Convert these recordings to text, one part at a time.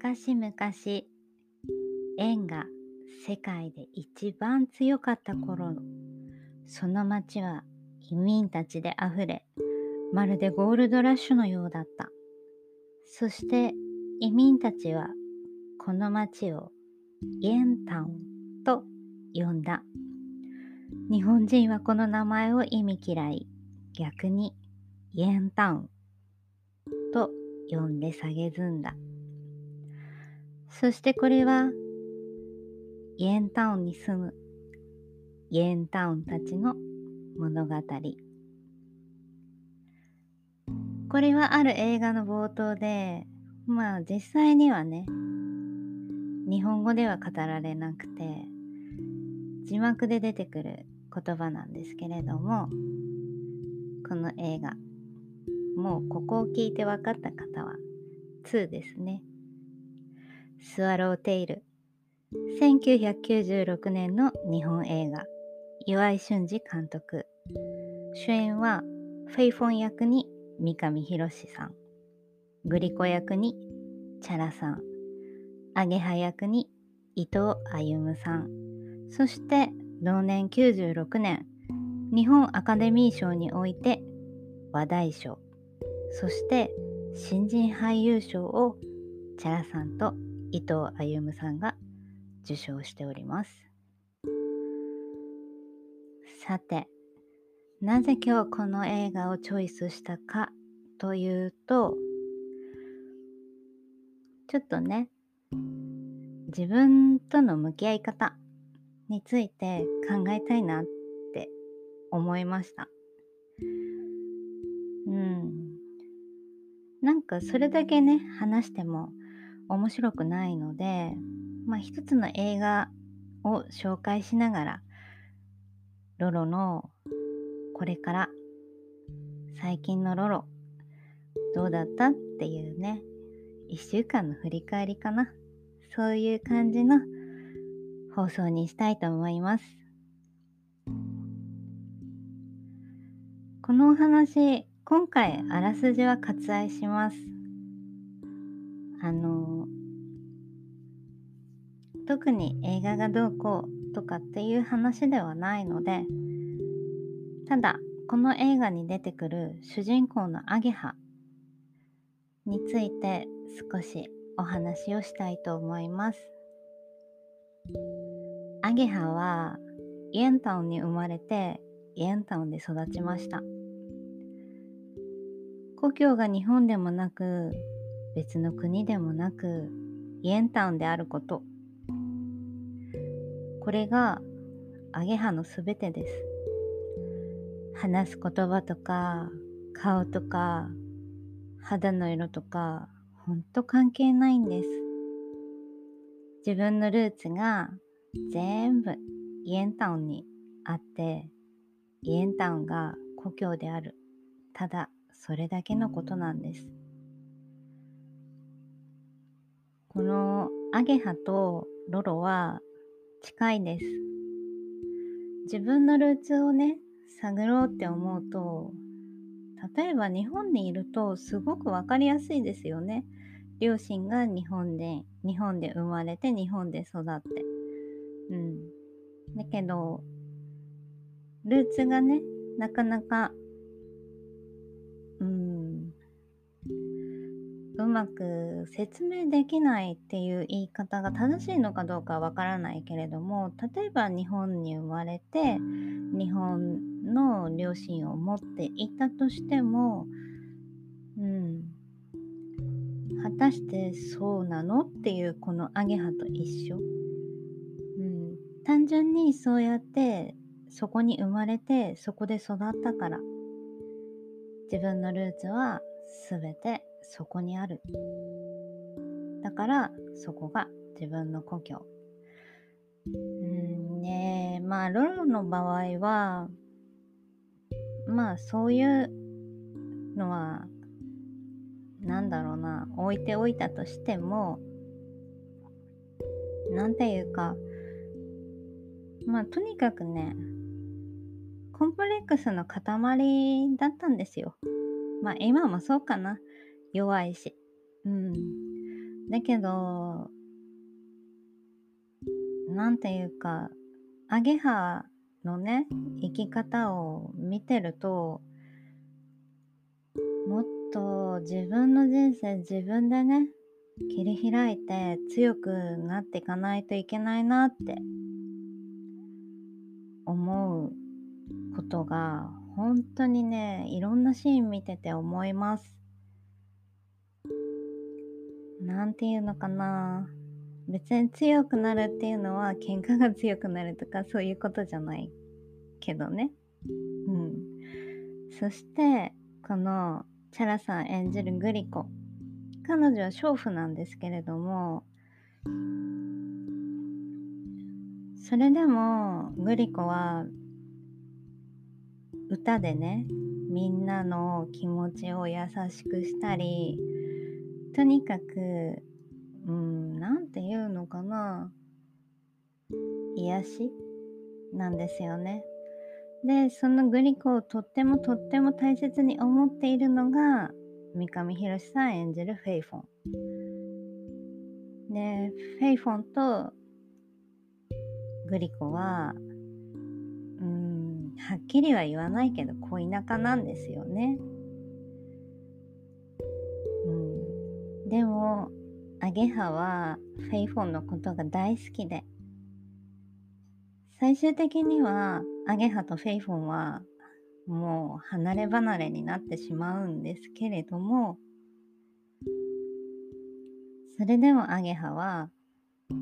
昔々円が世界で一番強かった頃その町は移民たちであふれまるでゴールドラッシュのようだった。そして移民たちはこの町をイエンタウンと呼んだ。日本人はこの名前を意味嫌い逆にイエンタウンと呼んで蔑んだ。そしてこれはイエンタウンに住むイエンタウンたちの物語。これはある映画の冒頭でまあ実際にはね日本語では語られなくて字幕で出てくる言葉なんですけれどもこの映画もうここを聞いて分かった方は2ですね。スワローテイル。1996年の日本映画。岩井俊二監督。主演はフェイフォン役に三上博史さん。グリコ役にチャラさん。アゲハ役に伊藤歩さん。そして同年96年日本アカデミー賞において話題賞。そして新人俳優賞をチャラさんと伊藤歩さんが受賞しておりますさてなぜ今日この映画をチョイスしたかというとちょっとね自分との向き合い方について考えたいなって思いました。うん。なんかそれだけね、話しても面白くないので、まあ一つの映画を紹介しながら、ロロのこれから最近のロロどうだったっていうね、一週間の振り返りかな。そういう感じの放送にしたいと思います。このお話、今回あらすじは割愛します。あの、特に映画がどうこうとかっていう話ではないので、ただ、この映画に出てくる主人公のアゲハについて少しお話をしたいと思います。アゲハはイエンタウンに生まれてイエンタウンで育ちました故郷が日本でもなく別の国でもなくイエンタウンであること。これがアゲハのすべてです。話す言葉とか顔とか肌の色とかほんと関係ないんです。自分のルーツが全部イエンタウンにあってイエンタウンが故郷である。ただそれだけのことなんです。このアゲハとロロは近いです。自分のルーツをね探ろうって思うと例えば日本にいるとすごくわかりやすいですよね。両親が日本で日本で生まれて日本で育って。うん。だけど、ルーツがね、なかなか、うん、うまく説明できないっていう言い方が正しいのかどうかわからないけれども、例えば日本に生まれて、日本の両親を持っていたとしても、うん、果たしてそうなのっていうこのアゲハと一緒。うん単純にそうやってそこに生まれてそこで育ったから自分のルーツは全てそこにある。だからそこが自分の故郷。うんねまあロロの場合はまあそういうのはなんだろうな置いておいたとしてもなんていうかまあとにかくねコンプレックスの塊だったんですよ。まあ今もそうかな。弱いし。うん。だけど、なんていうか、アゲハのね、生き方を見てると、もっと自分の人生自分でね、切り開いて強くなっていかないといけないなって思うことが本当にねいろんなシーン見てて思います。なんていうのかな。別に強くなるっていうのは喧嘩が強くなるとかそういうことじゃないけどね。うん。そしてこのチャラさん演じるグリコ。彼女は娼婦なんですけれどもそれでもグリコは歌でねみんなの気持ちを優しくしたりとにかくうんなんていうのかな癒しなんですよね。でそのグリコをとってもとっても大切に思っているのが三上博さん演じるフェイフォン。で、フェイフォンとグリコは、うん、はっきりは言わないけど恋仲なんですよね。でも、アゲハはフェイフォンのことが大好きで、最終的にはアゲハとフェイフォンはもう離れ離れになってしまうんですけれどもそれでもアゲハはフ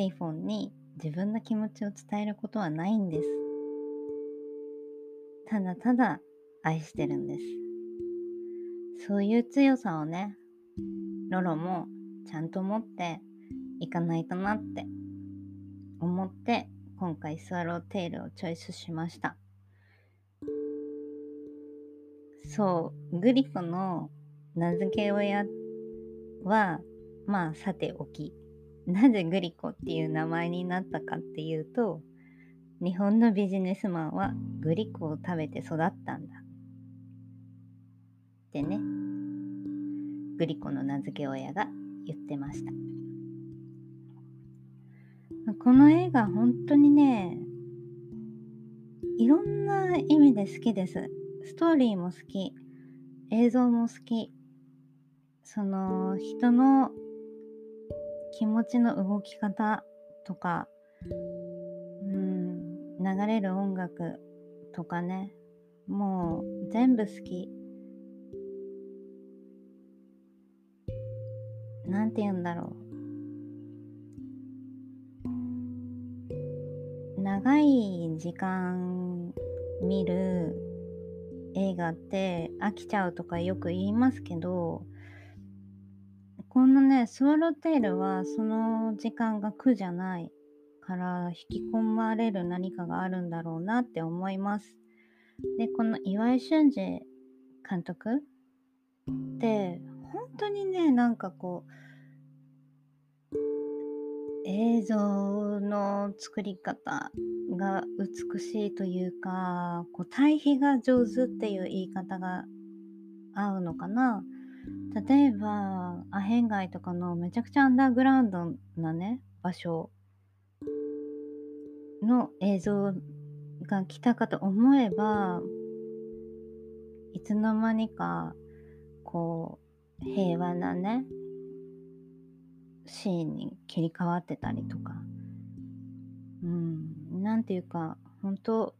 ェイフォンに自分の気持ちを伝えることはないんです。ただただ愛してるんです。そういう強さをねロロもちゃんと持っていかないとなって思って今回スワローテールをチョイスしましたそう、グリコの名付け親は、まあさておき、なぜグリコっていう名前になったかっていうと、日本のビジネスマンはグリコを食べて育ったんだ。ってね、グリコの名付け親が言ってました。この映画本当にね、いろんな意味で好きです。ストーリーも好き映像も好きその人の気持ちの動き方とかうん流れる音楽とかねもう全部好きなんて言うんだろう長い時間見る映画って飽きちゃうとかよく言いますけどこのねスワローテールはその時間が苦じゃないから引き込まれる何かがあるんだろうなって思います。でこの岩井俊二監督って本当にねなんかこう映像の作り方が美しいというかこう対比が上手っていう言い方が合うのかな。例えばアヘン街とかのめちゃくちゃアンダーグラウンドなね場所の映像が来たかと思えばいつの間にかこう平和なねシーンに切り替わってたりとか、うん、なんていうか、本当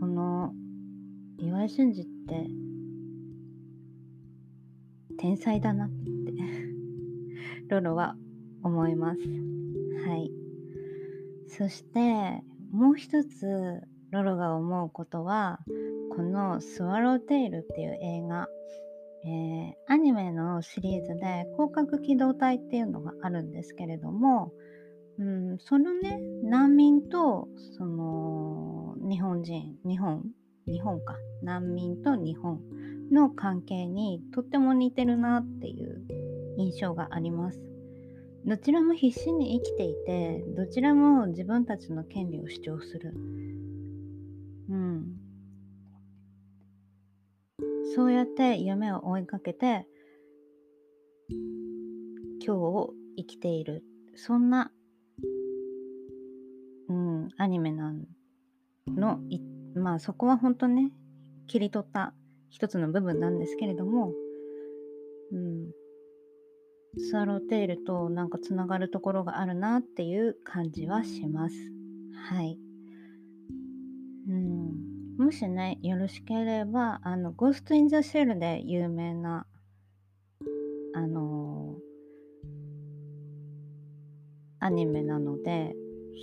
この岩井俊二って天才だなって ロロは思います。はい。そしてもう一つロロが思うことはこの「スワローテイル」っていう映画えー、アニメのシリーズで広角機動隊っていうのがあるんですけれども、うん、そのね難民とその日本人日本日本か。難民と日本の関係にとっても似てるなっていう印象があります。どちらも必死に生きていてどちらも自分たちの権利を主張する。そうやって夢を追いかけて今日を生きているそんな、うん、アニメなのまあそこは本当ね切り取った一つの部分なんですけれども、うん、スワローテールとなんかつながるところがあるなっていう感じはします。はい。もしね、よろしければ、あの、ゴースト・イン・ザ・シェルで有名な、あのー、アニメなので、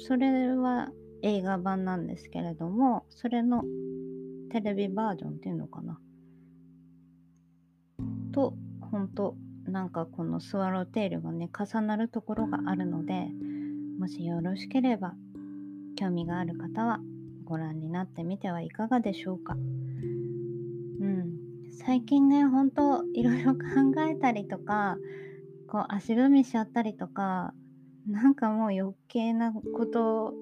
それは映画版なんですけれども、それのテレビバージョンっていうのかな。と、本当なんかこのスワローテールがね重なるところがあるのでもしよろしければ興味がある方はご覧になってみてはいかがでしょうか？うん最近ねほんといろいろ考えたりとかこう足踏みしちゃったりとかなんかもう余計なこと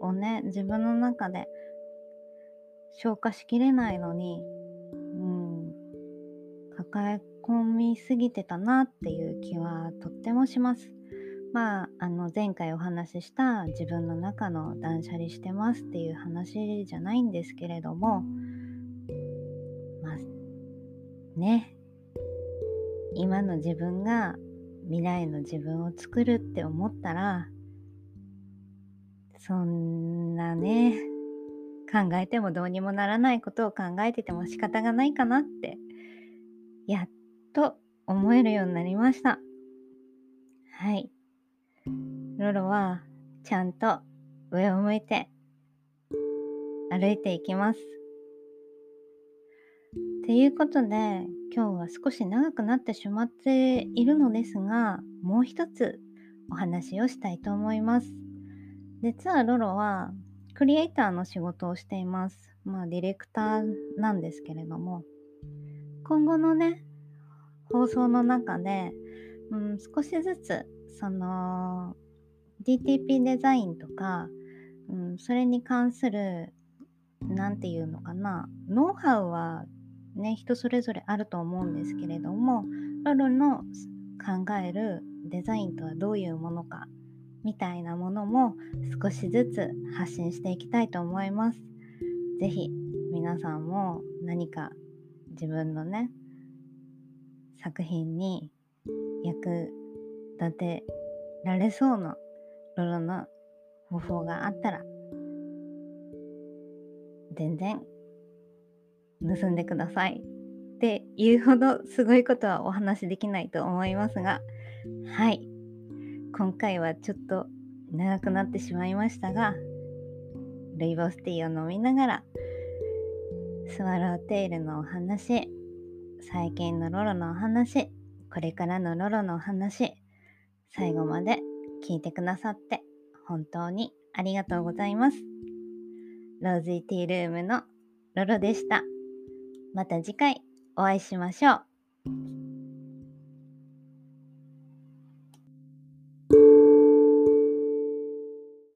をね自分の中で消化しきれないのに、うん、抱え込みすぎてたなっていう気はとってもします。まあ、あの前回お話しした自分の中の断捨離してますっていう話じゃないんですけれどもまあね今の自分が未来の自分を作るって思ったらそんなね考えてもどうにもならないことを考えてても仕方がないかなってやっと思えるようになりました。はい。ロロはちゃんと上を向いて歩いていきます。っていうことで今日は少し長くなってしまっているのですがもう一つお話をしたいと思います。実はロロはクリエイターの仕事をしています。まあディレクターなんですけれども今後のね放送の中で、うん、少しずつその DTP デザインとか、うん、それに関する何て言うのかなノウハウはね人それぞれあると思うんですけれどもロロの考えるデザインとはどういうものかみたいなものも少しずつ発信していきたいと思います。是非皆さんも何か自分のね作品に役立てられそうなロロの方法があったら全然盗んでくださいっていうほどすごいことはお話しできないと思いますがはい。今回はちょっと長くなってしまいましたがルイボスティーを飲みながらスワローテイルのお話最近のロロのお話、これからのロロのお話、最後まで聞いてくださって本当にありがとうございます。ローズイティールームのロロでした。また次回お会いしましょう。